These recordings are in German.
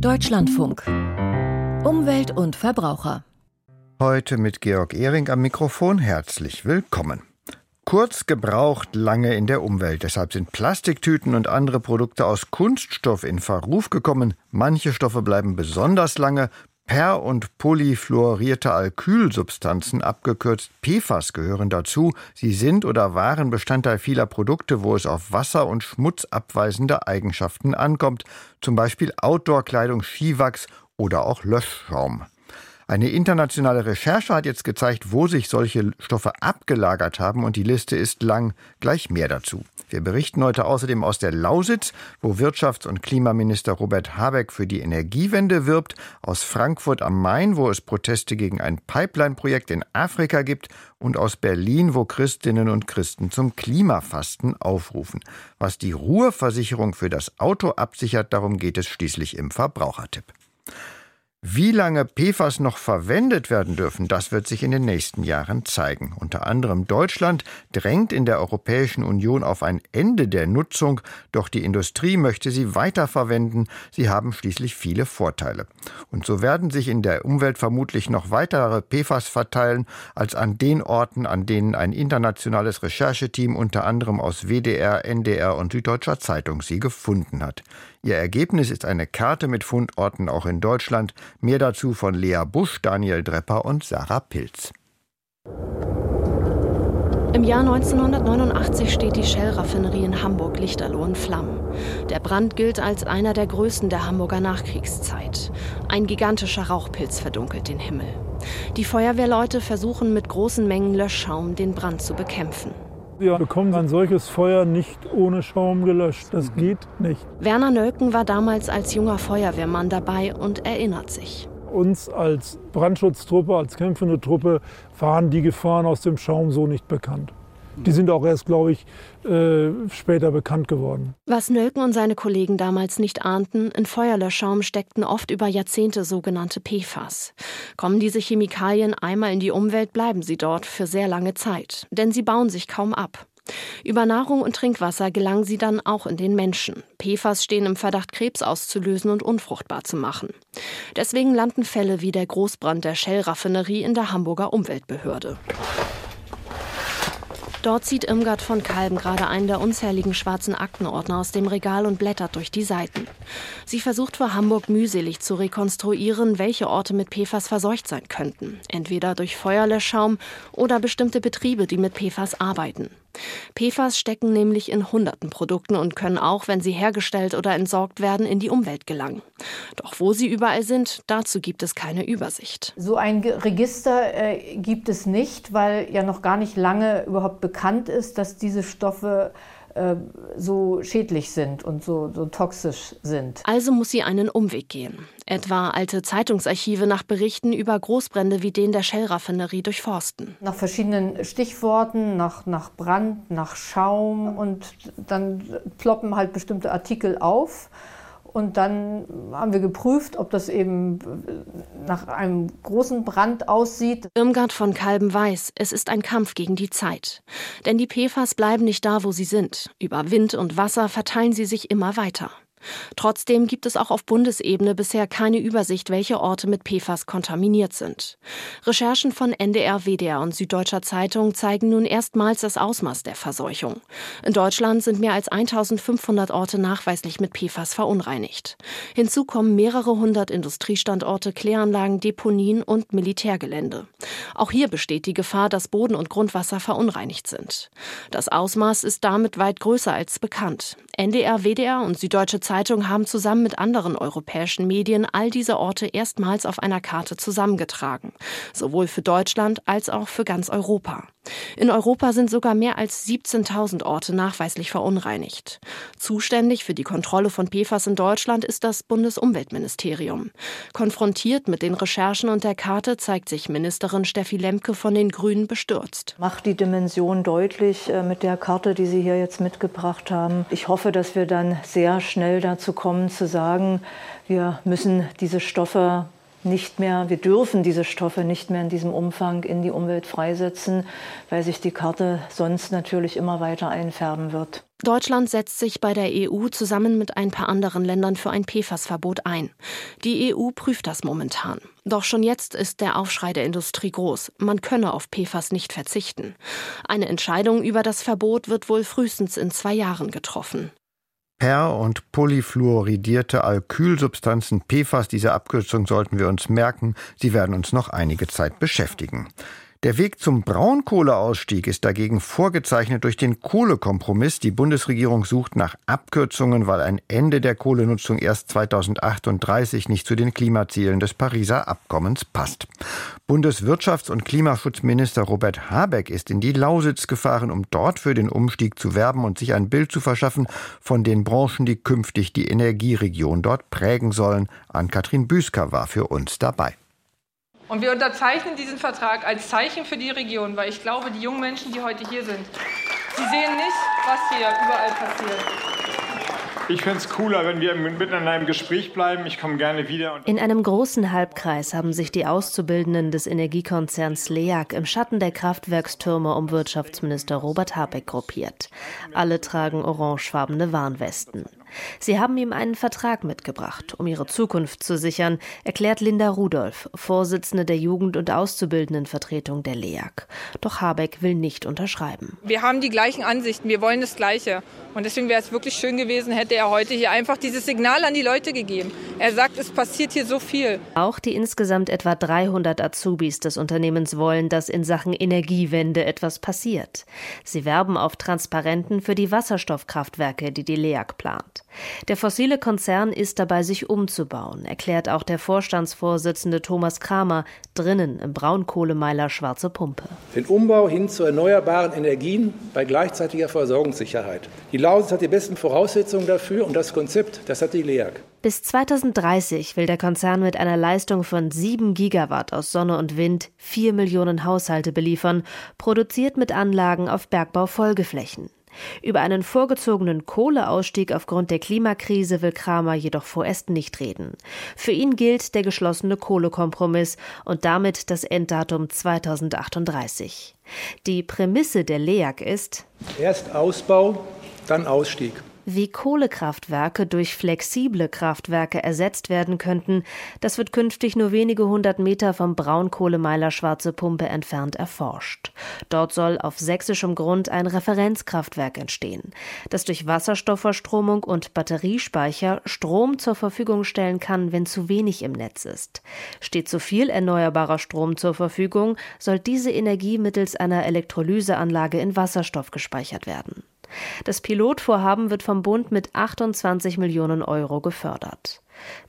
Deutschlandfunk. Umwelt und Verbraucher. Heute mit Georg Ehring am Mikrofon herzlich willkommen. Kurz gebraucht, lange in der Umwelt. Deshalb sind Plastiktüten und andere Produkte aus Kunststoff in Verruf gekommen. Manche Stoffe bleiben besonders lange, Per- und polyfluorierte Alkylsubstanzen, abgekürzt PFAS, gehören dazu. Sie sind oder waren Bestandteil vieler Produkte, wo es auf Wasser- und schmutzabweisende Eigenschaften ankommt, zum Beispiel Outdoor-Kleidung, Skiwachs oder auch Löschschaum. Eine internationale Recherche hat jetzt gezeigt, wo sich solche Stoffe abgelagert haben und die Liste ist lang. Gleich mehr dazu. Wir berichten heute außerdem aus der Lausitz, wo Wirtschafts- und Klimaminister Robert Habeck für die Energiewende wirbt, aus Frankfurt am Main, wo es Proteste gegen ein Pipeline-Projekt in Afrika gibt und aus Berlin, wo Christinnen und Christen zum Klimafasten aufrufen. Was die Ruheversicherung für das Auto absichert, darum geht es schließlich im Verbrauchertipp. Wie lange PFAS noch verwendet werden dürfen, das wird sich in den nächsten Jahren zeigen. Unter anderem Deutschland drängt in der Europäischen Union auf ein Ende der Nutzung, doch die Industrie möchte sie weiterverwenden. Sie haben schließlich viele Vorteile. Und so werden sich in der Umwelt vermutlich noch weitere PFAS verteilen, als an den Orten, an denen ein internationales Rechercheteam unter anderem aus WDR, NDR und Süddeutscher Zeitung sie gefunden hat. Ihr Ergebnis ist eine Karte mit Fundorten auch in Deutschland. Mehr dazu von Lea Busch, Daniel Drepper und Sarah Pilz. Im Jahr 1989 steht die Shell-Raffinerie in Hamburg-Lichterloh in Flammen. Der Brand gilt als einer der größten der Hamburger Nachkriegszeit. Ein gigantischer Rauchpilz verdunkelt den Himmel. Die Feuerwehrleute versuchen mit großen Mengen Löschschaum den Brand zu bekämpfen. Wir bekommen ein solches Feuer nicht ohne Schaum gelöscht. Das geht nicht. Werner Nölken war damals als junger Feuerwehrmann dabei und erinnert sich. Uns als Brandschutztruppe, als kämpfende Truppe waren die Gefahren aus dem Schaum so nicht bekannt. Die sind auch erst, glaube ich, äh, später bekannt geworden. Was Nölken und seine Kollegen damals nicht ahnten, in Feuerlöschschaum steckten oft über Jahrzehnte sogenannte PFAS. Kommen diese Chemikalien einmal in die Umwelt, bleiben sie dort für sehr lange Zeit, denn sie bauen sich kaum ab. Über Nahrung und Trinkwasser gelangen sie dann auch in den Menschen. PFAS stehen im Verdacht, Krebs auszulösen und unfruchtbar zu machen. Deswegen landen Fälle wie der Großbrand der Shell-Raffinerie in der Hamburger Umweltbehörde. Dort zieht Irmgard von Kalben gerade einen der unzähligen schwarzen Aktenordner aus dem Regal und blättert durch die Seiten. Sie versucht vor Hamburg mühselig zu rekonstruieren, welche Orte mit PFAS verseucht sein könnten. Entweder durch Feuerlöschschaum oder bestimmte Betriebe, die mit PFAS arbeiten. PFAS stecken nämlich in hunderten Produkten und können auch, wenn sie hergestellt oder entsorgt werden, in die Umwelt gelangen. Doch wo sie überall sind, dazu gibt es keine Übersicht. So ein Register äh, gibt es nicht, weil ja noch gar nicht lange überhaupt bekannt ist, dass diese Stoffe äh, so schädlich sind und so, so toxisch sind. Also muss sie einen Umweg gehen. Etwa alte Zeitungsarchive nach Berichten über Großbrände wie den der Shell-Raffinerie durchforsten. Nach verschiedenen Stichworten, nach, nach Brand, nach Schaum und dann ploppen halt bestimmte Artikel auf. Und dann haben wir geprüft, ob das eben nach einem großen Brand aussieht. Irmgard von Kalben weiß, es ist ein Kampf gegen die Zeit. Denn die PFAS bleiben nicht da, wo sie sind. Über Wind und Wasser verteilen sie sich immer weiter. Trotzdem gibt es auch auf Bundesebene bisher keine Übersicht, welche Orte mit PFAS kontaminiert sind. Recherchen von NDR, WDR und Süddeutscher Zeitung zeigen nun erstmals das Ausmaß der Verseuchung. In Deutschland sind mehr als 1500 Orte nachweislich mit PFAS verunreinigt. Hinzu kommen mehrere hundert Industriestandorte, Kläranlagen, Deponien und Militärgelände. Auch hier besteht die Gefahr, dass Boden und Grundwasser verunreinigt sind. Das Ausmaß ist damit weit größer als bekannt. NDR, WDR und Süddeutsche Zeitung haben zusammen mit anderen europäischen Medien all diese Orte erstmals auf einer Karte zusammengetragen, sowohl für Deutschland als auch für ganz Europa. In Europa sind sogar mehr als 17.000 Orte nachweislich verunreinigt. Zuständig für die Kontrolle von PFAS in Deutschland ist das Bundesumweltministerium. Konfrontiert mit den Recherchen und der Karte zeigt sich Ministerin Steffi Lemke von den Grünen bestürzt. Macht die Dimension deutlich äh, mit der Karte, die Sie hier jetzt mitgebracht haben. Ich hoffe, dass wir dann sehr schnell dazu kommen zu sagen, wir müssen diese Stoffe nicht mehr, wir dürfen diese Stoffe nicht mehr in diesem Umfang in die Umwelt freisetzen, weil sich die Karte sonst natürlich immer weiter einfärben wird. Deutschland setzt sich bei der EU zusammen mit ein paar anderen Ländern für ein PFAS-Verbot ein. Die EU prüft das momentan. Doch schon jetzt ist der Aufschrei der Industrie groß. Man könne auf PFAS nicht verzichten. Eine Entscheidung über das Verbot wird wohl frühestens in zwei Jahren getroffen. Per- und polyfluoridierte Alkylsubstanzen PFAS, diese Abkürzung sollten wir uns merken, sie werden uns noch einige Zeit beschäftigen. Der Weg zum Braunkohleausstieg ist dagegen vorgezeichnet durch den Kohlekompromiss. Die Bundesregierung sucht nach Abkürzungen, weil ein Ende der Kohlenutzung erst 2038 nicht zu den Klimazielen des Pariser Abkommens passt. Bundeswirtschafts- und Klimaschutzminister Robert Habeck ist in die Lausitz gefahren, um dort für den Umstieg zu werben und sich ein Bild zu verschaffen von den Branchen, die künftig die Energieregion dort prägen sollen. Ann-Kathrin Büsker war für uns dabei. Und wir unterzeichnen diesen Vertrag als Zeichen für die Region, weil ich glaube, die jungen Menschen, die heute hier sind, sie sehen nicht, was hier überall passiert. Ich fände es cooler, wenn wir miteinander im Gespräch bleiben. Ich komme gerne wieder. In einem großen Halbkreis haben sich die Auszubildenden des Energiekonzerns LEAG im Schatten der Kraftwerkstürme um Wirtschaftsminister Robert Habeck gruppiert. Alle tragen orangefarbene Warnwesten. Sie haben ihm einen Vertrag mitgebracht, um ihre Zukunft zu sichern, erklärt Linda Rudolph, Vorsitzende der Jugend- und Auszubildendenvertretung der LEAG. Doch Habeck will nicht unterschreiben. Wir haben die gleichen Ansichten, wir wollen das Gleiche. Und deswegen wäre es wirklich schön gewesen, hätte er heute hier einfach dieses Signal an die Leute gegeben. Er sagt, es passiert hier so viel. Auch die insgesamt etwa 300 Azubis des Unternehmens wollen, dass in Sachen Energiewende etwas passiert. Sie werben auf Transparenten für die Wasserstoffkraftwerke, die die LEAG plant. Der fossile Konzern ist dabei, sich umzubauen, erklärt auch der Vorstandsvorsitzende Thomas Kramer drinnen im Braunkohlemeiler Schwarze Pumpe. Den Umbau hin zu erneuerbaren Energien bei gleichzeitiger Versorgungssicherheit. Die Lausitz hat die besten Voraussetzungen dafür und das Konzept, das hat die LEAG. Bis 2030 will der Konzern mit einer Leistung von 7 Gigawatt aus Sonne und Wind 4 Millionen Haushalte beliefern, produziert mit Anlagen auf Bergbaufolgeflächen. Über einen vorgezogenen Kohleausstieg aufgrund der Klimakrise will Kramer jedoch vorerst nicht reden. Für ihn gilt der geschlossene Kohlekompromiss und damit das Enddatum 2038. Die Prämisse der LEAG ist Erst Ausbau, dann Ausstieg. Wie Kohlekraftwerke durch flexible Kraftwerke ersetzt werden könnten, das wird künftig nur wenige hundert Meter vom Braunkohlemeiler Schwarze Pumpe entfernt erforscht. Dort soll auf sächsischem Grund ein Referenzkraftwerk entstehen, das durch Wasserstoffverstromung und Batteriespeicher Strom zur Verfügung stellen kann, wenn zu wenig im Netz ist. Steht zu viel erneuerbarer Strom zur Verfügung, soll diese Energie mittels einer Elektrolyseanlage in Wasserstoff gespeichert werden. Das Pilotvorhaben wird vom Bund mit 28 Millionen Euro gefördert.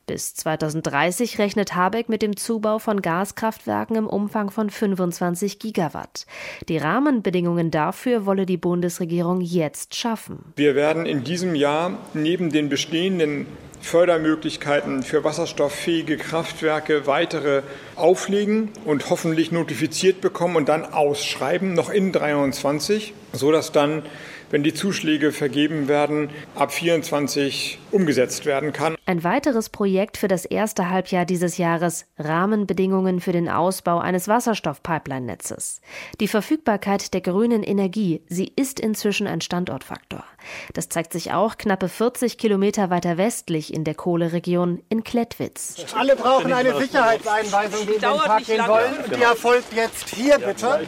Bis 2030 rechnet Habeck mit dem Zubau von Gaskraftwerken im Umfang von 25 Gigawatt. Die Rahmenbedingungen dafür wolle die Bundesregierung jetzt schaffen. Wir werden in diesem Jahr neben den bestehenden Fördermöglichkeiten für wasserstofffähige Kraftwerke weitere auflegen und hoffentlich notifiziert bekommen und dann ausschreiben, noch in 23, sodass dann wenn die Zuschläge vergeben werden, ab 24 umgesetzt werden kann. Ein weiteres Projekt für das erste Halbjahr dieses Jahres Rahmenbedingungen für den Ausbau eines Wasserstoff-Pipeline-Netzes. Die Verfügbarkeit der grünen Energie, sie ist inzwischen ein Standortfaktor. Das zeigt sich auch knappe 40 Kilometer weiter westlich in der Kohleregion in Klettwitz. Alle brauchen eine Sicherheitseinweisung, die in den Park gehen wollen. Die erfolgt jetzt hier, bitte.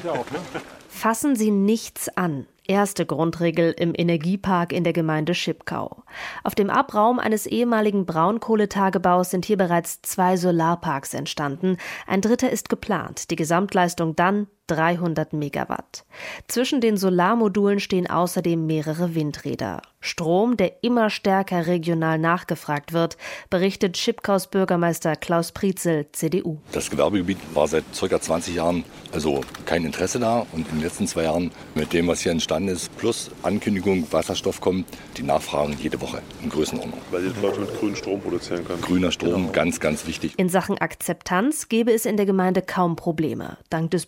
Fassen Sie nichts an erste Grundregel im Energiepark in der Gemeinde Schipkau. Auf dem Abraum eines ehemaligen Braunkohletagebaus sind hier bereits zwei Solarparks entstanden. Ein dritter ist geplant. Die Gesamtleistung dann 300 Megawatt. Zwischen den Solarmodulen stehen außerdem mehrere Windräder. Strom, der immer stärker regional nachgefragt wird, berichtet Schipkaus Bürgermeister Klaus Prietzel, CDU. Das Gewerbegebiet war seit ca. 20 Jahren also kein Interesse da und in den letzten zwei Jahren mit dem, was hier entstanden ist, plus Ankündigung, Wasserstoff kommt, die Nachfragen jede Woche in Größenordnung. Weil die Leute mit grünem Strom produzieren können. Grüner Strom, genau. ganz, ganz wichtig. In Sachen Akzeptanz gäbe es in der Gemeinde kaum Probleme, dank des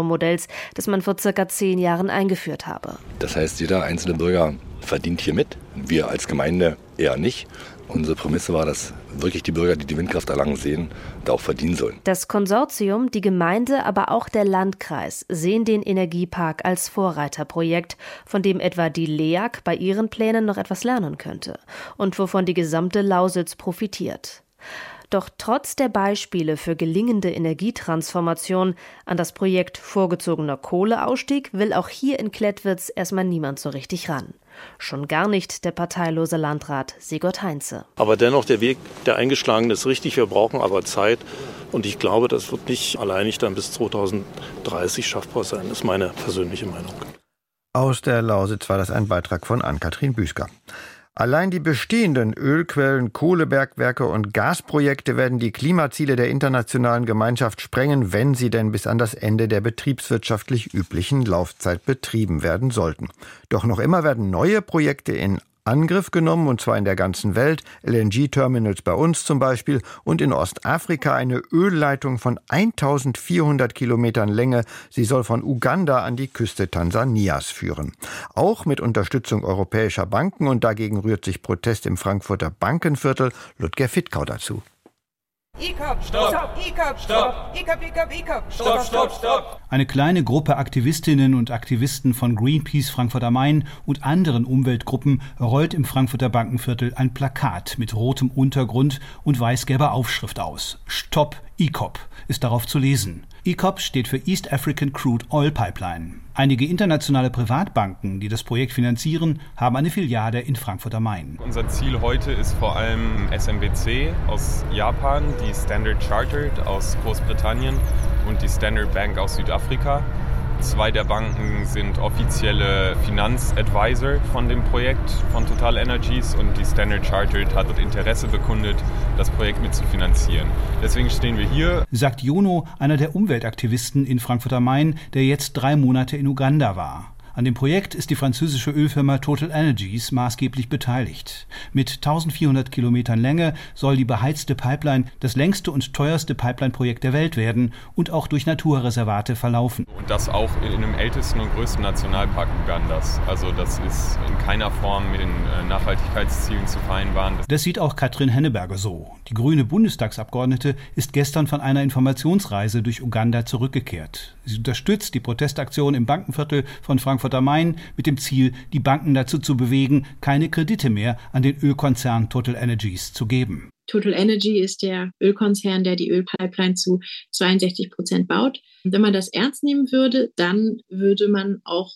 Bürgerstrommodells, das man vor circa zehn Jahren eingeführt habe. Das heißt, jeder einzelne Bürger verdient hier mit. Wir als Gemeinde eher nicht. Unsere Prämisse war, dass wirklich die Bürger, die die Windkraftanlagen sehen, da auch verdienen sollen. Das Konsortium, die Gemeinde, aber auch der Landkreis sehen den Energiepark als Vorreiterprojekt, von dem etwa die LEAG bei ihren Plänen noch etwas lernen könnte und wovon die gesamte Lausitz profitiert. Doch trotz der Beispiele für gelingende Energietransformation an das Projekt vorgezogener Kohleausstieg will auch hier in Klettwitz erstmal niemand so richtig ran. Schon gar nicht der parteilose Landrat Sigurd Heinze. Aber dennoch, der Weg, der eingeschlagen ist, richtig. Wir brauchen aber Zeit. Und ich glaube, das wird nicht alleinig dann bis 2030 schaffbar sein. Das ist meine persönliche Meinung. Aus der Lausitz war das ein Beitrag von Ann-Kathrin Büsker. Allein die bestehenden Ölquellen, Kohlebergwerke und Gasprojekte werden die Klimaziele der internationalen Gemeinschaft sprengen, wenn sie denn bis an das Ende der betriebswirtschaftlich üblichen Laufzeit betrieben werden sollten. Doch noch immer werden neue Projekte in Angriff genommen, und zwar in der ganzen Welt, LNG-Terminals bei uns zum Beispiel und in Ostafrika eine Ölleitung von 1400 Kilometern Länge. Sie soll von Uganda an die Küste Tansanias führen. Auch mit Unterstützung europäischer Banken und dagegen rührt sich Protest im Frankfurter Bankenviertel. Ludger Fittkau dazu. Stopp, stopp, stopp, stopp, stopp. Eine kleine Gruppe Aktivistinnen und Aktivisten von Greenpeace Frankfurt am Main und anderen Umweltgruppen rollt im Frankfurter Bankenviertel ein Plakat mit rotem Untergrund und weiß-gelber Aufschrift aus. Stopp ICOP ist darauf zu lesen. ECOP steht für East African Crude Oil Pipeline. Einige internationale Privatbanken, die das Projekt finanzieren, haben eine Filiale in Frankfurt am Main. Unser Ziel heute ist vor allem SMBC aus Japan, die Standard Chartered aus Großbritannien und die Standard Bank aus Südafrika. Zwei der Banken sind offizielle Finanzadvisor von dem Projekt von Total Energies und die Standard Chartered hat Interesse bekundet, das Projekt mitzufinanzieren. Deswegen stehen wir hier. Sagt Jono, einer der Umweltaktivisten in Frankfurt am Main, der jetzt drei Monate in Uganda war. An dem Projekt ist die französische Ölfirma Total Energies maßgeblich beteiligt. Mit 1400 Kilometern Länge soll die beheizte Pipeline das längste und teuerste Pipeline-Projekt der Welt werden und auch durch Naturreservate verlaufen. Und das auch in dem ältesten und größten Nationalpark Ugandas. Also das ist in keiner Form mit den äh, Nachhaltigkeitszielen zu vereinbaren. Das sieht auch Katrin Henneberger so. Die grüne Bundestagsabgeordnete ist gestern von einer Informationsreise durch Uganda zurückgekehrt. Sie unterstützt die Protestaktion im Bankenviertel von Frankfurt am Main mit dem Ziel, die Banken dazu zu bewegen, keine Kredite mehr an den Ölkonzern Total Energies zu geben. Total Energy ist der Ölkonzern, der die Ölpipeline zu 62 Prozent baut. Wenn man das ernst nehmen würde, dann würde man auch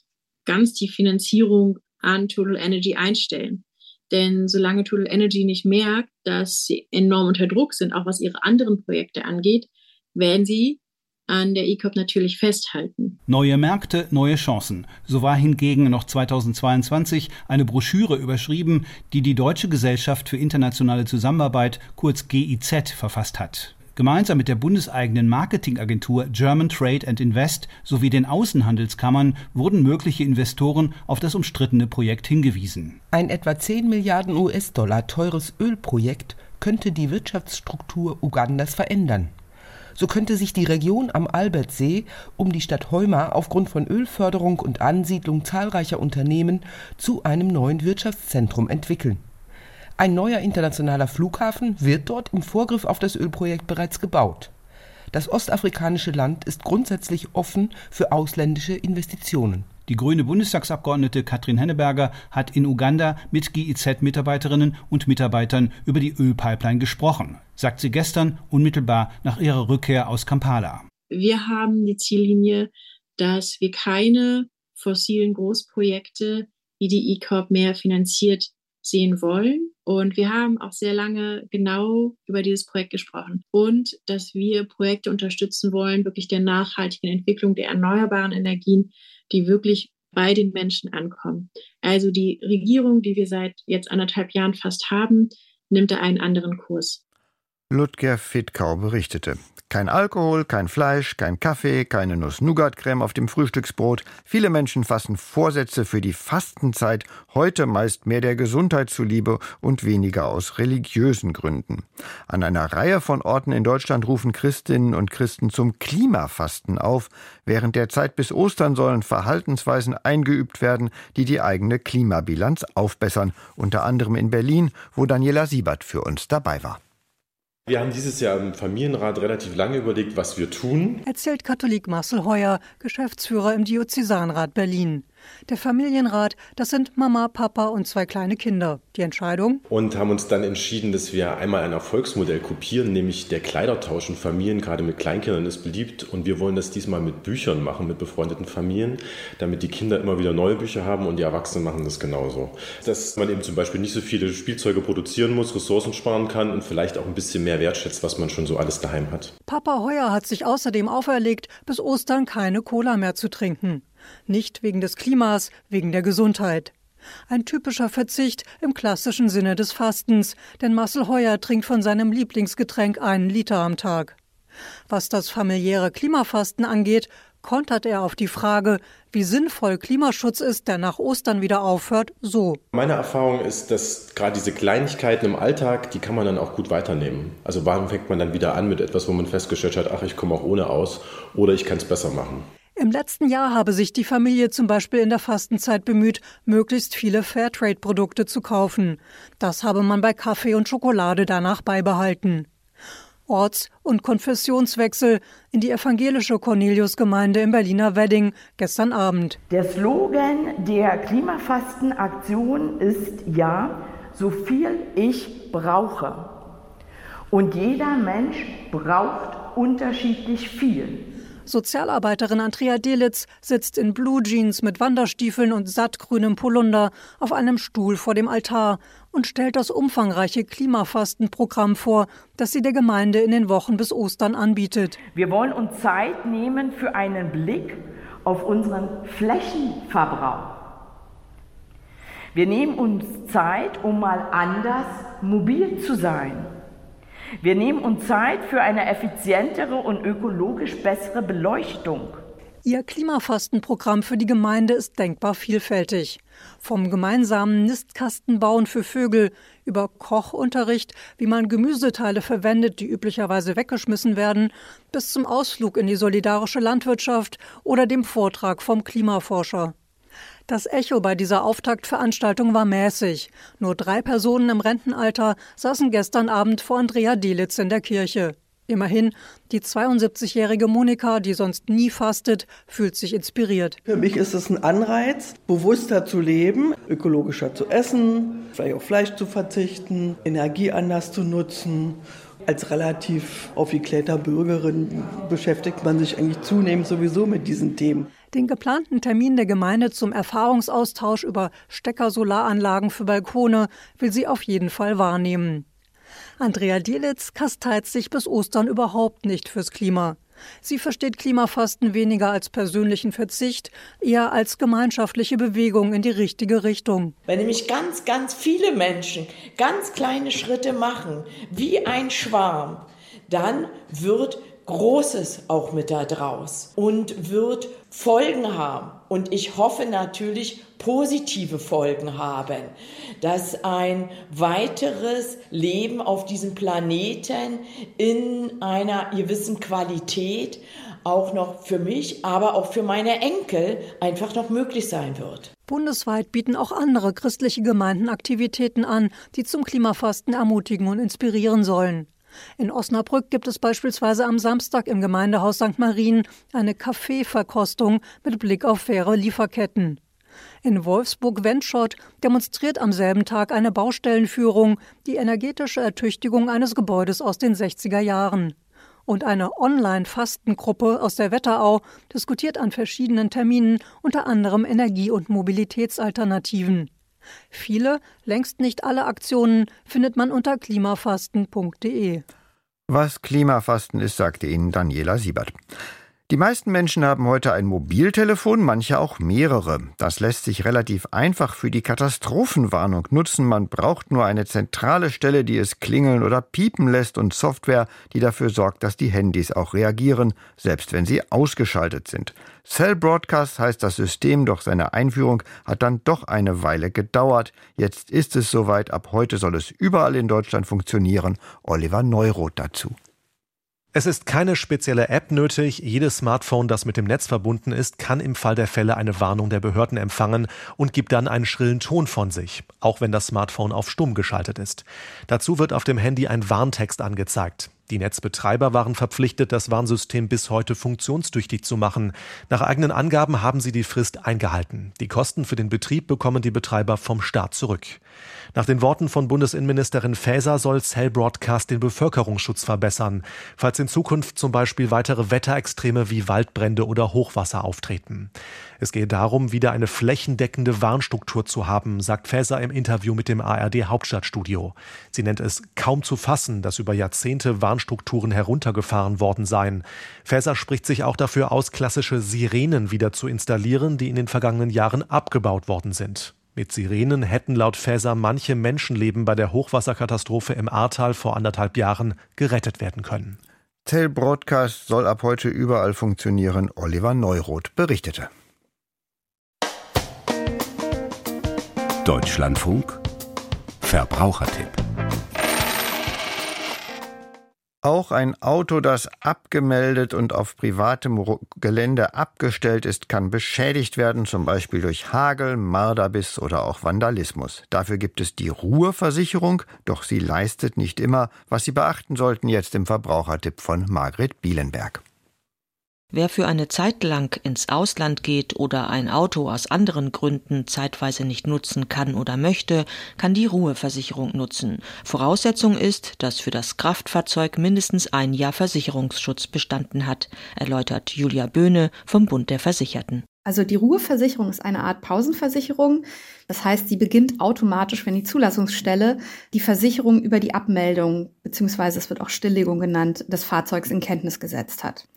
ganz die Finanzierung an Total Energy einstellen. Denn solange Total Energy nicht merkt, dass sie enorm unter Druck sind, auch was ihre anderen Projekte angeht, werden sie an der ECOP natürlich festhalten. Neue Märkte, neue Chancen. So war hingegen noch 2022 eine Broschüre überschrieben, die die Deutsche Gesellschaft für internationale Zusammenarbeit, kurz GIZ, verfasst hat. Gemeinsam mit der bundeseigenen Marketingagentur German Trade and Invest sowie den Außenhandelskammern wurden mögliche Investoren auf das umstrittene Projekt hingewiesen. Ein etwa 10 Milliarden US-Dollar teures Ölprojekt könnte die Wirtschaftsstruktur Ugandas verändern. So könnte sich die Region am Albertsee um die Stadt Heuma aufgrund von Ölförderung und Ansiedlung zahlreicher Unternehmen zu einem neuen Wirtschaftszentrum entwickeln. Ein neuer internationaler Flughafen wird dort im Vorgriff auf das Ölprojekt bereits gebaut. Das ostafrikanische Land ist grundsätzlich offen für ausländische Investitionen. Die grüne Bundestagsabgeordnete Katrin Henneberger hat in Uganda mit GIZ-Mitarbeiterinnen und Mitarbeitern über die Ölpipeline gesprochen, sagt sie gestern unmittelbar nach ihrer Rückkehr aus Kampala. Wir haben die Ziellinie, dass wir keine fossilen Großprojekte wie die E-Corp mehr finanziert sehen wollen. Und wir haben auch sehr lange genau über dieses Projekt gesprochen und dass wir Projekte unterstützen wollen, wirklich der nachhaltigen Entwicklung der erneuerbaren Energien, die wirklich bei den Menschen ankommen. Also die Regierung, die wir seit jetzt anderthalb Jahren fast haben, nimmt da einen anderen Kurs. Ludger Fittkau berichtete. Kein Alkohol, kein Fleisch, kein Kaffee, keine Nuss-Nougat-Creme auf dem Frühstücksbrot. Viele Menschen fassen Vorsätze für die Fastenzeit, heute meist mehr der Gesundheit zuliebe und weniger aus religiösen Gründen. An einer Reihe von Orten in Deutschland rufen Christinnen und Christen zum Klimafasten auf. Während der Zeit bis Ostern sollen Verhaltensweisen eingeübt werden, die die eigene Klimabilanz aufbessern. Unter anderem in Berlin, wo Daniela Siebert für uns dabei war. Wir haben dieses Jahr im Familienrat relativ lange überlegt, was wir tun. Erzählt Katholik Marcel Heuer, Geschäftsführer im Diözesanrat Berlin. Der Familienrat, das sind Mama, Papa und zwei kleine Kinder. Die Entscheidung? Und haben uns dann entschieden, dass wir einmal ein Erfolgsmodell kopieren, nämlich der Kleidertausch in Familien, gerade mit Kleinkindern, ist beliebt. Und wir wollen das diesmal mit Büchern machen, mit befreundeten Familien, damit die Kinder immer wieder neue Bücher haben und die Erwachsenen machen das genauso. Dass man eben zum Beispiel nicht so viele Spielzeuge produzieren muss, Ressourcen sparen kann und vielleicht auch ein bisschen mehr wertschätzt, was man schon so alles daheim hat. Papa Heuer hat sich außerdem auferlegt, bis Ostern keine Cola mehr zu trinken. Nicht wegen des Klimas, wegen der Gesundheit. Ein typischer Verzicht im klassischen Sinne des Fastens, denn Marcel Heuer trinkt von seinem Lieblingsgetränk einen Liter am Tag. Was das familiäre Klimafasten angeht, kontert er auf die Frage, wie sinnvoll Klimaschutz ist, der nach Ostern wieder aufhört, so. Meine Erfahrung ist, dass gerade diese Kleinigkeiten im Alltag, die kann man dann auch gut weiternehmen. Also warum fängt man dann wieder an mit etwas, wo man festgestellt hat, ach, ich komme auch ohne aus oder ich kann es besser machen. Im letzten Jahr habe sich die Familie zum Beispiel in der Fastenzeit bemüht, möglichst viele Fairtrade-Produkte zu kaufen. Das habe man bei Kaffee und Schokolade danach beibehalten. Orts- und Konfessionswechsel in die evangelische Cornelius-Gemeinde im Berliner Wedding gestern Abend. Der Slogan der Klimafastenaktion ist ja, so viel ich brauche. Und jeder Mensch braucht unterschiedlich viel. Sozialarbeiterin Andrea Delitz sitzt in Blue Jeans mit Wanderstiefeln und sattgrünem Polunder auf einem Stuhl vor dem Altar und stellt das umfangreiche Klimafastenprogramm vor, das sie der Gemeinde in den Wochen bis Ostern anbietet. Wir wollen uns Zeit nehmen für einen Blick auf unseren Flächenverbrauch. Wir nehmen uns Zeit, um mal anders mobil zu sein. Wir nehmen uns Zeit für eine effizientere und ökologisch bessere Beleuchtung. Ihr Klimafastenprogramm für die Gemeinde ist denkbar vielfältig. Vom gemeinsamen Nistkastenbauen für Vögel über Kochunterricht, wie man Gemüseteile verwendet, die üblicherweise weggeschmissen werden, bis zum Ausflug in die solidarische Landwirtschaft oder dem Vortrag vom Klimaforscher. Das Echo bei dieser Auftaktveranstaltung war mäßig. Nur drei Personen im Rentenalter saßen gestern Abend vor Andrea Delitz in der Kirche. Immerhin, die 72-jährige Monika, die sonst nie fastet, fühlt sich inspiriert. Für mich ist es ein Anreiz, bewusster zu leben, ökologischer zu essen, vielleicht auf Fleisch zu verzichten, Energie anders zu nutzen. Als relativ aufgeklärter Bürgerin beschäftigt man sich eigentlich zunehmend sowieso mit diesen Themen. Den geplanten Termin der Gemeinde zum Erfahrungsaustausch über Stecker-Solaranlagen für Balkone will sie auf jeden Fall wahrnehmen. Andrea Dielitz kasteit sich bis Ostern überhaupt nicht fürs Klima. Sie versteht Klimafasten weniger als persönlichen Verzicht, eher als gemeinschaftliche Bewegung in die richtige Richtung. Wenn nämlich ganz, ganz viele Menschen ganz kleine Schritte machen, wie ein Schwarm, dann wird Großes auch mit da draus und wird Folgen haben. Und ich hoffe natürlich positive Folgen haben, dass ein weiteres Leben auf diesem Planeten in einer gewissen Qualität auch noch für mich, aber auch für meine Enkel einfach noch möglich sein wird. Bundesweit bieten auch andere christliche Gemeinden Aktivitäten an, die zum Klimafasten ermutigen und inspirieren sollen. In Osnabrück gibt es beispielsweise am Samstag im Gemeindehaus St. Marien eine Kaffeeverkostung mit Blick auf faire Lieferketten. In Wolfsburg-Wendschott demonstriert am selben Tag eine Baustellenführung die energetische Ertüchtigung eines Gebäudes aus den 60er Jahren. Und eine Online-Fastengruppe aus der Wetterau diskutiert an verschiedenen Terminen unter anderem Energie- und Mobilitätsalternativen. Viele, längst nicht alle Aktionen findet man unter klimafasten.de. Was Klimafasten ist, sagte Ihnen Daniela Siebert. Die meisten Menschen haben heute ein Mobiltelefon, manche auch mehrere. Das lässt sich relativ einfach für die Katastrophenwarnung nutzen. Man braucht nur eine zentrale Stelle, die es klingeln oder piepen lässt und Software, die dafür sorgt, dass die Handys auch reagieren, selbst wenn sie ausgeschaltet sind. Cell Broadcast heißt das System, doch seine Einführung hat dann doch eine Weile gedauert. Jetzt ist es soweit, ab heute soll es überall in Deutschland funktionieren. Oliver Neuroth dazu. Es ist keine spezielle App nötig. Jedes Smartphone, das mit dem Netz verbunden ist, kann im Fall der Fälle eine Warnung der Behörden empfangen und gibt dann einen schrillen Ton von sich, auch wenn das Smartphone auf stumm geschaltet ist. Dazu wird auf dem Handy ein Warntext angezeigt. Die Netzbetreiber waren verpflichtet, das Warnsystem bis heute funktionstüchtig zu machen. Nach eigenen Angaben haben sie die Frist eingehalten. Die Kosten für den Betrieb bekommen die Betreiber vom Staat zurück. Nach den Worten von Bundesinnenministerin Faeser soll Cell Broadcast den Bevölkerungsschutz verbessern, falls in Zukunft zum Beispiel weitere Wetterextreme wie Waldbrände oder Hochwasser auftreten. Es gehe darum, wieder eine flächendeckende Warnstruktur zu haben, sagt Faeser im Interview mit dem ARD Hauptstadtstudio. Sie nennt es kaum zu fassen, dass über Jahrzehnte Warnstrukturen heruntergefahren worden seien. Faeser spricht sich auch dafür aus, klassische Sirenen wieder zu installieren, die in den vergangenen Jahren abgebaut worden sind. Mit Sirenen hätten laut Faeser manche Menschenleben bei der Hochwasserkatastrophe im Ahrtal vor anderthalb Jahren gerettet werden können. Tell Broadcast soll ab heute überall funktionieren, Oliver Neuroth berichtete. Deutschlandfunk Verbrauchertipp Auch ein Auto, das abgemeldet und auf privatem Gelände abgestellt ist, kann beschädigt werden, zum Beispiel durch Hagel, Marderbiss oder auch Vandalismus. Dafür gibt es die Ruheversicherung, doch sie leistet nicht immer, was Sie beachten sollten, jetzt im Verbrauchertipp von Margret Bielenberg. Wer für eine Zeit lang ins Ausland geht oder ein Auto aus anderen Gründen zeitweise nicht nutzen kann oder möchte, kann die Ruheversicherung nutzen. Voraussetzung ist, dass für das Kraftfahrzeug mindestens ein Jahr Versicherungsschutz bestanden hat, erläutert Julia Böhne vom Bund der Versicherten. Also die Ruheversicherung ist eine Art Pausenversicherung. Das heißt, sie beginnt automatisch, wenn die Zulassungsstelle die Versicherung über die Abmeldung beziehungsweise es wird auch Stilllegung genannt, des Fahrzeugs in Kenntnis gesetzt hat.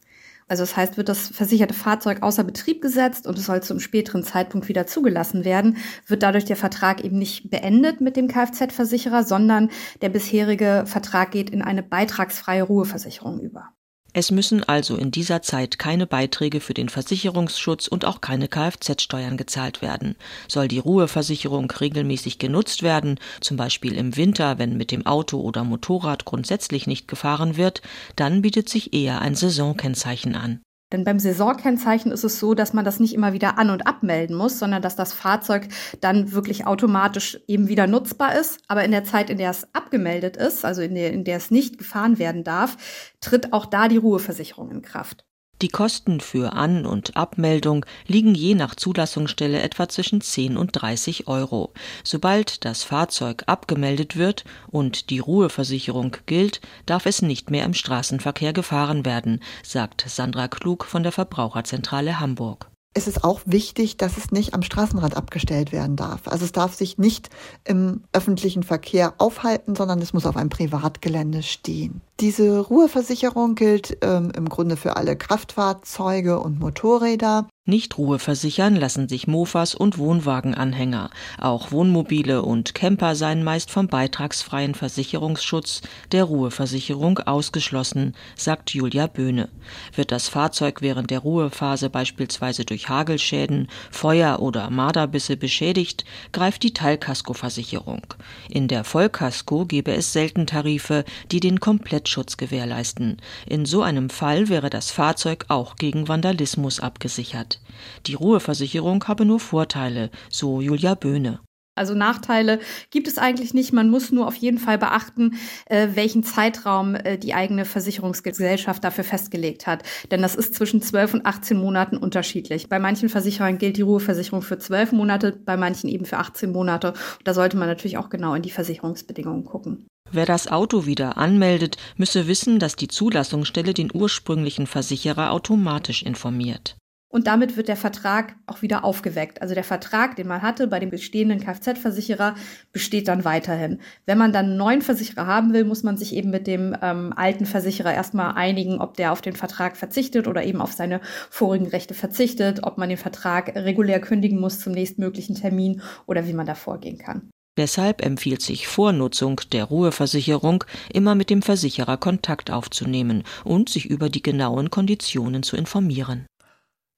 Also das heißt, wird das versicherte Fahrzeug außer Betrieb gesetzt und es soll zum späteren Zeitpunkt wieder zugelassen werden, wird dadurch der Vertrag eben nicht beendet mit dem Kfz-Versicherer, sondern der bisherige Vertrag geht in eine beitragsfreie Ruheversicherung über. Es müssen also in dieser Zeit keine Beiträge für den Versicherungsschutz und auch keine Kfz-Steuern gezahlt werden. Soll die Ruheversicherung regelmäßig genutzt werden, zum Beispiel im Winter, wenn mit dem Auto oder Motorrad grundsätzlich nicht gefahren wird, dann bietet sich eher ein Saisonkennzeichen an. Denn beim Saisonkennzeichen ist es so, dass man das nicht immer wieder an- und abmelden muss, sondern dass das Fahrzeug dann wirklich automatisch eben wieder nutzbar ist. Aber in der Zeit, in der es abgemeldet ist, also in der, in der es nicht gefahren werden darf, tritt auch da die Ruheversicherung in Kraft. Die Kosten für An- und Abmeldung liegen je nach Zulassungsstelle etwa zwischen 10 und 30 Euro. Sobald das Fahrzeug abgemeldet wird und die Ruheversicherung gilt, darf es nicht mehr im Straßenverkehr gefahren werden, sagt Sandra Klug von der Verbraucherzentrale Hamburg ist es auch wichtig, dass es nicht am Straßenrand abgestellt werden darf. Also es darf sich nicht im öffentlichen Verkehr aufhalten, sondern es muss auf einem Privatgelände stehen. Diese Ruheversicherung gilt ähm, im Grunde für alle Kraftfahrzeuge und Motorräder. Nicht Ruhe versichern lassen sich Mofas und Wohnwagenanhänger. Auch Wohnmobile und Camper seien meist vom beitragsfreien Versicherungsschutz der Ruheversicherung ausgeschlossen, sagt Julia Böhne. Wird das Fahrzeug während der Ruhephase beispielsweise durch Hagelschäden, Feuer oder Marderbisse beschädigt, greift die Teilkaskoversicherung. In der Vollkasko gebe es selten Tarife, die den Komplettschutz gewährleisten. In so einem Fall wäre das Fahrzeug auch gegen Vandalismus abgesichert. Die Ruheversicherung habe nur Vorteile, so Julia Böhne. Also Nachteile gibt es eigentlich nicht. Man muss nur auf jeden Fall beachten, äh, welchen Zeitraum äh, die eigene Versicherungsgesellschaft dafür festgelegt hat. Denn das ist zwischen 12 und 18 Monaten unterschiedlich. Bei manchen Versicherern gilt die Ruheversicherung für 12 Monate, bei manchen eben für 18 Monate. da sollte man natürlich auch genau in die Versicherungsbedingungen gucken. Wer das Auto wieder anmeldet, müsse wissen, dass die Zulassungsstelle den ursprünglichen Versicherer automatisch informiert. Und damit wird der Vertrag auch wieder aufgeweckt. Also der Vertrag, den man hatte bei dem bestehenden Kfz-Versicherer, besteht dann weiterhin. Wenn man dann einen neuen Versicherer haben will, muss man sich eben mit dem ähm, alten Versicherer erstmal einigen, ob der auf den Vertrag verzichtet oder eben auf seine vorigen Rechte verzichtet, ob man den Vertrag regulär kündigen muss zum nächstmöglichen Termin oder wie man da vorgehen kann. Deshalb empfiehlt sich vor Nutzung der Ruheversicherung immer mit dem Versicherer Kontakt aufzunehmen und sich über die genauen Konditionen zu informieren.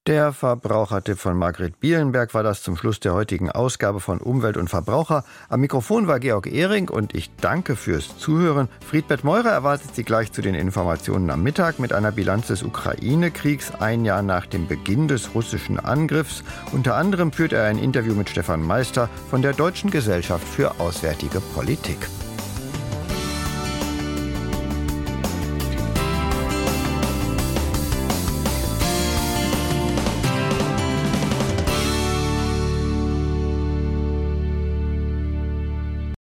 Der Verbrauchertipp von Margret Bielenberg war das zum Schluss der heutigen Ausgabe von Umwelt und Verbraucher. Am Mikrofon war Georg Ehring und ich danke fürs Zuhören. Friedbert Meurer erwartet Sie gleich zu den Informationen am Mittag mit einer Bilanz des Ukraine-Kriegs, ein Jahr nach dem Beginn des russischen Angriffs. Unter anderem führt er ein Interview mit Stefan Meister von der Deutschen Gesellschaft für Auswärtige Politik.